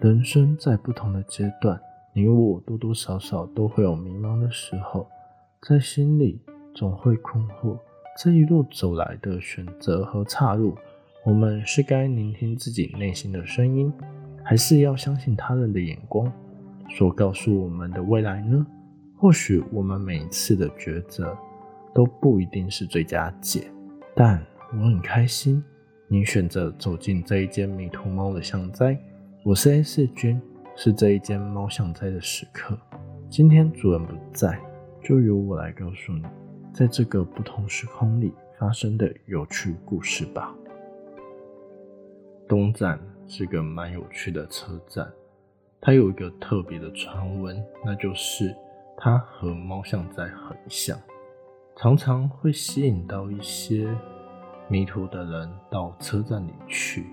人生在不同的阶段，你我多多少少都会有迷茫的时候，在心里总会困惑：这一路走来的选择和岔路，我们是该聆听自己内心的声音，还是要相信他人的眼光所告诉我们的未来呢？或许我们每一次的抉择都不一定是最佳解，但我很开心，你选择走进这一间迷途猫的巷灾。我是 A 四君，是这一间猫巷灾的食客。今天主人不在，就由我来告诉你，在这个不同时空里发生的有趣故事吧。东站是个蛮有趣的车站，它有一个特别的传闻，那就是它和猫巷仔很像，常常会吸引到一些迷途的人到车站里去。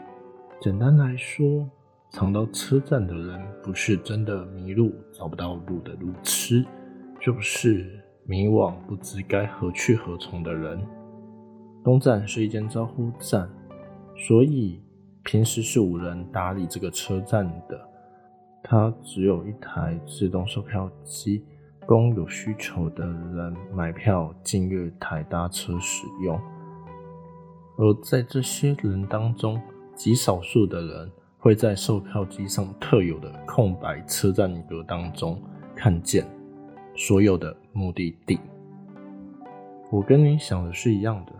简单来说，常到车站的人，不是真的迷路找不到路的路痴，就是迷惘不知该何去何从的人。东站是一间招呼站，所以平时是无人打理这个车站的。它只有一台自动售票机，供有需求的人买票进月台搭车使用。而在这些人当中，极少数的人。会在售票机上特有的空白车站格当中看见所有的目的地。我跟你想的是一样的，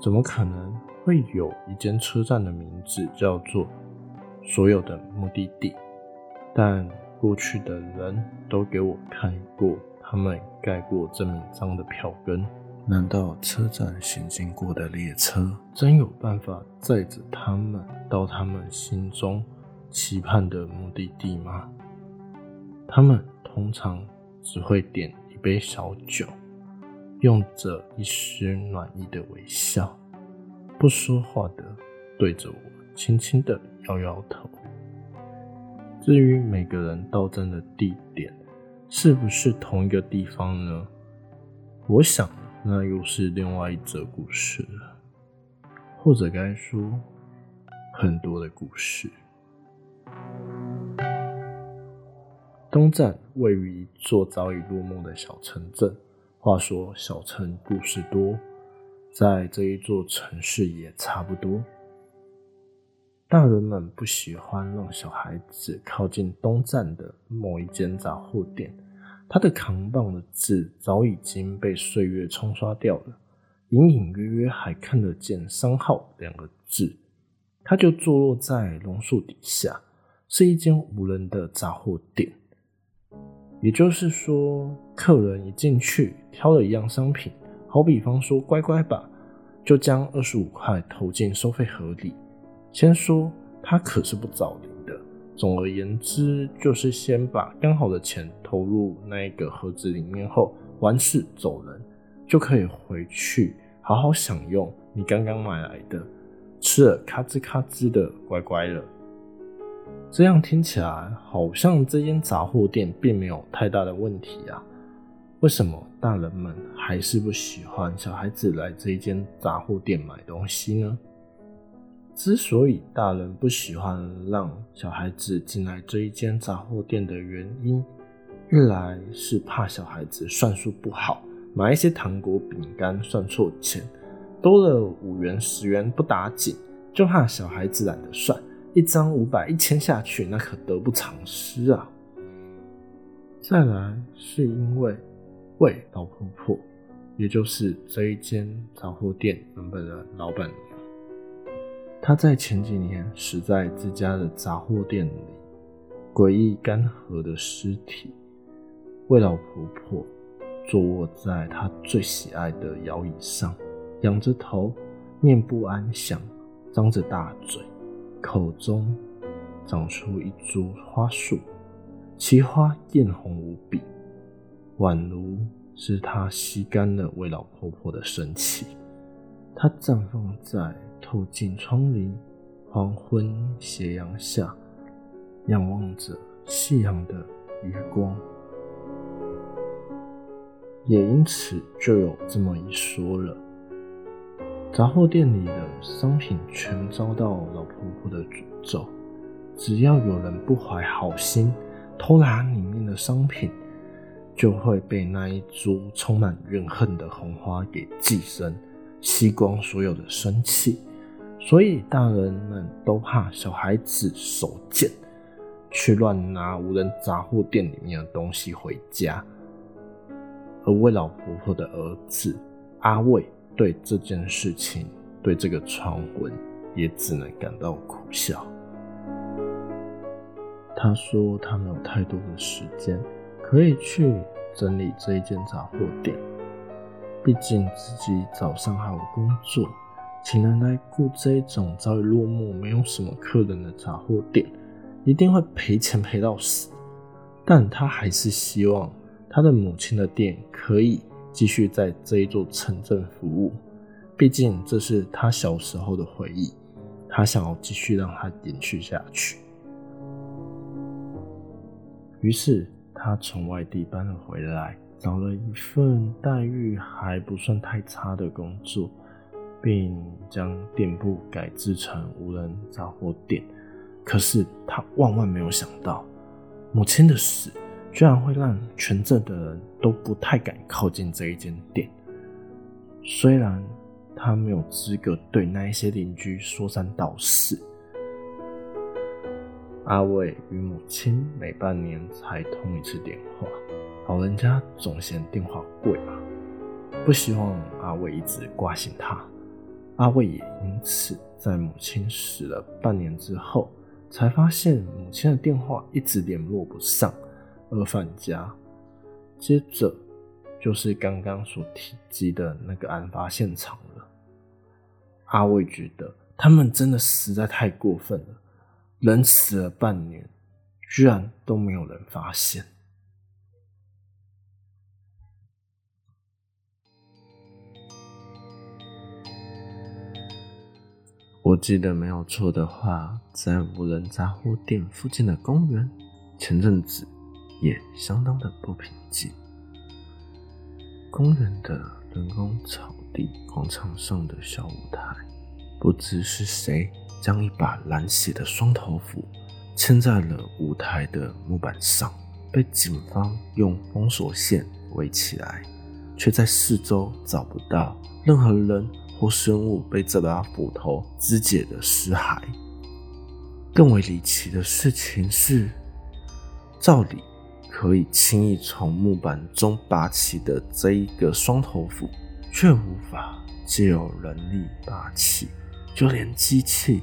怎么可能会有一间车站的名字叫做“所有的目的地”？但过去的人都给我看过他们盖过证明章的票根。难道车站行经过的列车真有办法载着他们到他们心中期盼的目的地吗？他们通常只会点一杯小酒，用着一丝暖意的微笑，不说话的对着我轻轻的摇摇头。至于每个人到站的地点是不是同一个地方呢？我想。那又是另外一则故事，或者该说很多的故事。东站位于一座早已落寞的小城镇。话说小城故事多，在这一座城市也差不多。大人们不喜欢让小孩子靠近东站的某一间杂货店。他的扛棒的字早已经被岁月冲刷掉了，隐隐约约还看得见“商号”两个字。它就坐落在榕树底下，是一间无人的杂货店。也就是说，客人一进去挑了一样商品，好比方说“乖乖吧”，就将二十五块投进收费盒里。先说，他可是不找零。总而言之，就是先把刚好的钱投入那一个盒子里面后，完事走人，就可以回去好好享用你刚刚买来的，吃了咔吱咔吱的乖乖了。这样听起来好像这间杂货店并没有太大的问题啊，为什么大人们还是不喜欢小孩子来这一间杂货店买东西呢？之所以大人不喜欢让小孩子进来这一间杂货店的原因，一来是怕小孩子算术不好，买一些糖果饼干算错钱，多了五元十元不打紧，就怕小孩子懒得算，一张五百一千下去，那可得不偿失啊。再来是因为魏老婆婆，也就是这一间杂货店原本的老板。他在前几年死在自家的杂货店里，诡异干涸的尸体。魏老婆婆坐卧在她最喜爱的摇椅上，仰着头，面部安详，张着大嘴，口中长出一株花树，其花艳红无比，宛如是她吸干了魏老婆婆的生气。它绽放在。透进窗棂，黄昏斜阳下，仰望着夕阳的余光，也因此就有这么一说了：杂货店里的商品全遭到老婆婆的诅咒，只要有人不怀好心偷拿里面的商品，就会被那一株充满怨恨的红花给寄生，吸光所有的生气。所以大人们都怕小孩子手贱，去乱拿无人杂货店里面的东西回家。而魏老婆婆的儿子阿魏对这件事情，对这个传闻，也只能感到苦笑。他说他没有太多的时间可以去整理这一间杂货店，毕竟自己早上还有工作，请人来顾这种早已落幕、没有什么客人的杂货店，一定会赔钱赔到死。但他还是希望。他的母亲的店可以继续在这一座城镇服务，毕竟这是他小时候的回忆，他想要继续让它延续下去。于是他从外地搬了回来，找了一份待遇还不算太差的工作，并将店铺改制成无人杂货店。可是他万万没有想到，母亲的死。居然会让全镇的人都不太敢靠近这一间店。虽然他没有资格对那一些邻居说三道四。阿伟与母亲每半年才通一次电话，老人家总嫌电话贵嘛，不希望阿伟一直挂心他。阿伟也因此在母亲死了半年之后，才发现母亲的电话一直联络不上。而返家，接着就是刚刚所提及的那个案发现场了。阿伟觉得他们真的实在太过分了，人死了半年，居然都没有人发现。我记得没有错的话，在无人杂货店附近的公园，前阵子。也相当的不平静。公园的人工草地广场上的小舞台，不知是谁将一把蓝血的双头斧嵌在了舞台的木板上，被警方用封锁线围起来，却在四周找不到任何人或生物被这把斧头肢解的尸骸。更为离奇的事情是，照理。可以轻易从木板中拔起的这一个双头斧，却无法借由人力拔起，就连机器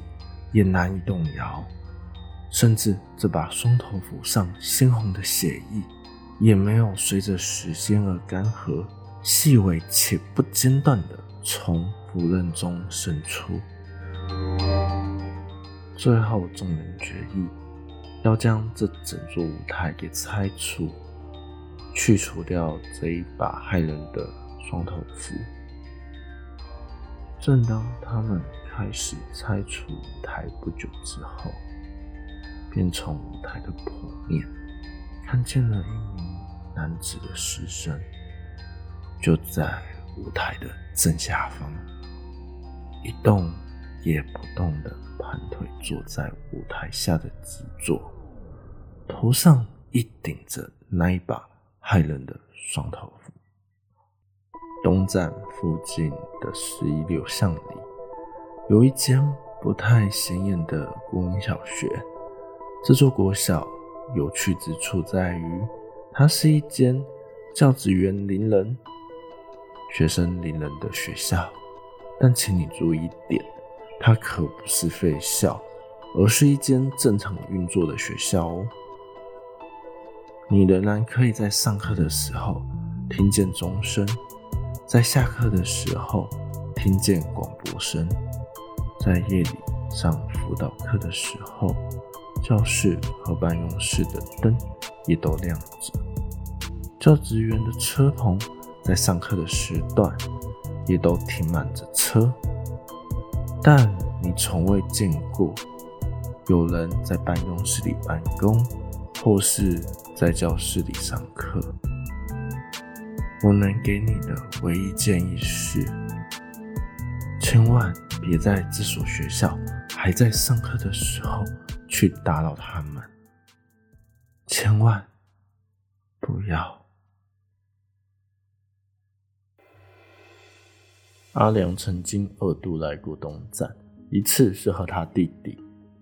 也难以动摇。甚至这把双头斧上鲜红的血液，也没有随着时间而干涸，细微且不间断的从斧刃中渗出。最后，众人决议。要将这整座舞台给拆除，去除掉这一把害人的双头斧。正当他们开始拆除舞台不久之后，便从舞台的剖面看见了一名男子的尸身，就在舞台的正下方，一动也不动的。盘腿坐在舞台下的基座，头上一顶着那一把害人的双头斧。东站附近的十一六巷里，有一间不太显眼的国民小学。这座国小有趣之处在于，它是一间教职员零人、学生零人的学校。但请你注意一点。它可不是废校，而是一间正常运作的学校哦。你仍然可以在上课的时候听见钟声，在下课的时候听见广播声，在夜里上辅导课的时候，教室和办公室的灯也都亮着。教职员的车棚在上课的时段也都停满着车。但你从未见过有人在办公室里办公，或是在教室里上课。我能给你的唯一建议是：千万别在这所学校还在上课的时候去打扰他们，千万不要。阿良曾经二度来过东站，一次是和他弟弟，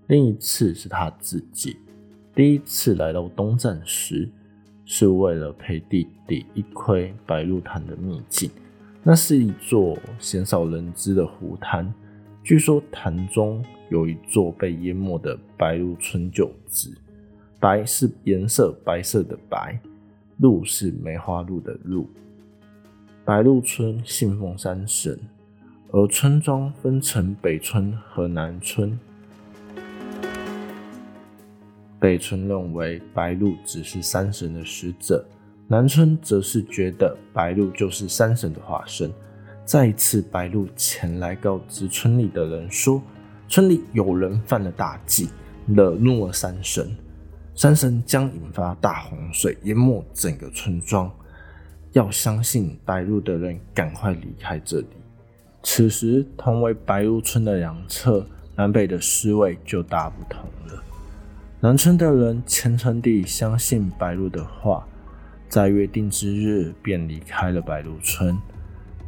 另一次是他自己。第一次来到东站时，是为了陪弟弟一窥白鹿潭的秘境。那是一座鲜少人知的湖滩，据说潭中有一座被淹没的白鹿村旧址。白是颜色白色的白，鹿是梅花鹿的鹿。白鹿村信奉山神，而村庄分成北村和南村。北村认为白鹿只是山神的使者。南村则是觉得白鹿就是山神的化身。再一次，白鹿前来告知村里的人说，村里有人犯了大忌，惹怒了山神，山神将引发大洪水，淹没整个村庄。要相信白鹿的人，赶快离开这里。此时，同为白鹿村的两侧南北的思维就大不同了。南村的人虔诚地相信白鹿的话。在约定之日，便离开了白鹿村。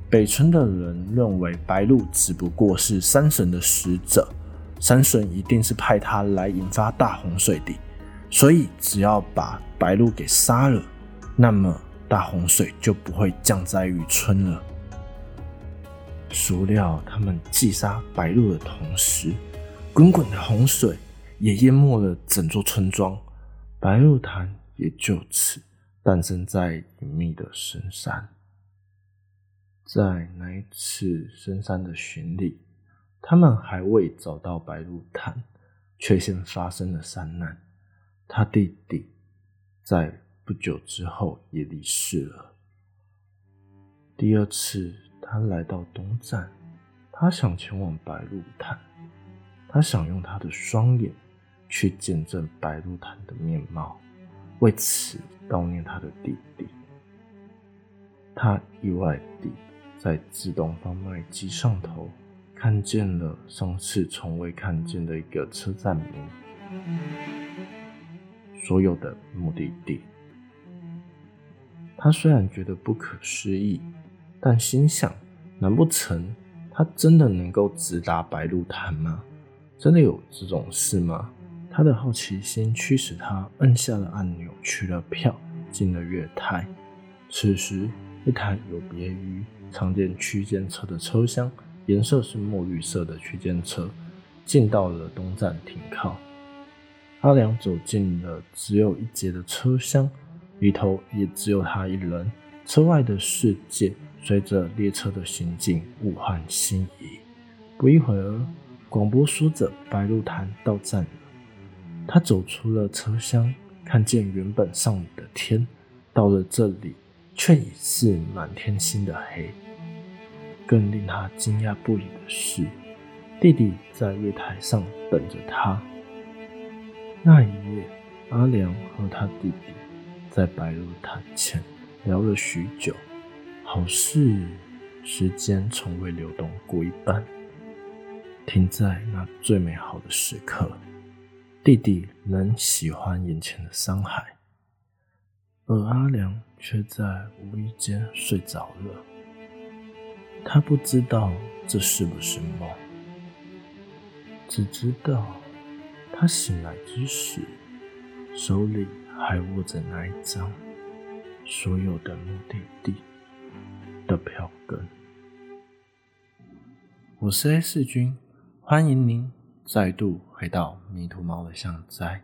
北村的人认为白鹿只不过是山神的使者，山神一定是派他来引发大洪水的，所以只要把白鹿给杀了，那么大洪水就不会降灾于村了。孰料他们击杀白鹿的同时，滚滚的洪水也淹没了整座村庄，白鹿潭也就此。诞生在隐秘的深山，在那一次深山的巡礼，他们还未找到白鹿潭，却先发生了山难。他弟弟在不久之后也离世了。第二次，他来到东站，他想前往白鹿潭，他想用他的双眼去见证白鹿潭的面貌。为此悼念他的弟弟，他意外地在自动贩卖机上头看见了上次从未看见的一个车站名，所有的目的地。他虽然觉得不可思议，但心想：难不成他真的能够直达白鹿潭吗？真的有这种事吗？他的好奇心驱使他按下了按钮，取了票，进了月台。此时，一台有别于常见区间车的车厢，颜色是墨绿色的区间车，进到了东站停靠。阿良走进了只有一节的车厢，里头也只有他一人。车外的世界随着列车的行进，物换星移。不一会儿，广播说着：“白鹿潭到站了。”他走出了车厢，看见原本上午的天，到了这里却已是满天星的黑。更令他惊讶不已的是，弟弟在月台上等着他。那一夜，阿良和他弟弟在白鹿潭前聊了许久，好似时间从未流动过一般，停在那最美好的时刻。弟弟仍喜欢眼前的山海，而阿良却在无意间睡着了。他不知道这是不是梦，只知道他醒来之时，手里还握着那一张所有的目的地的票根。我是 A 四君，欢迎您。再度回到迷途猫的巷仔。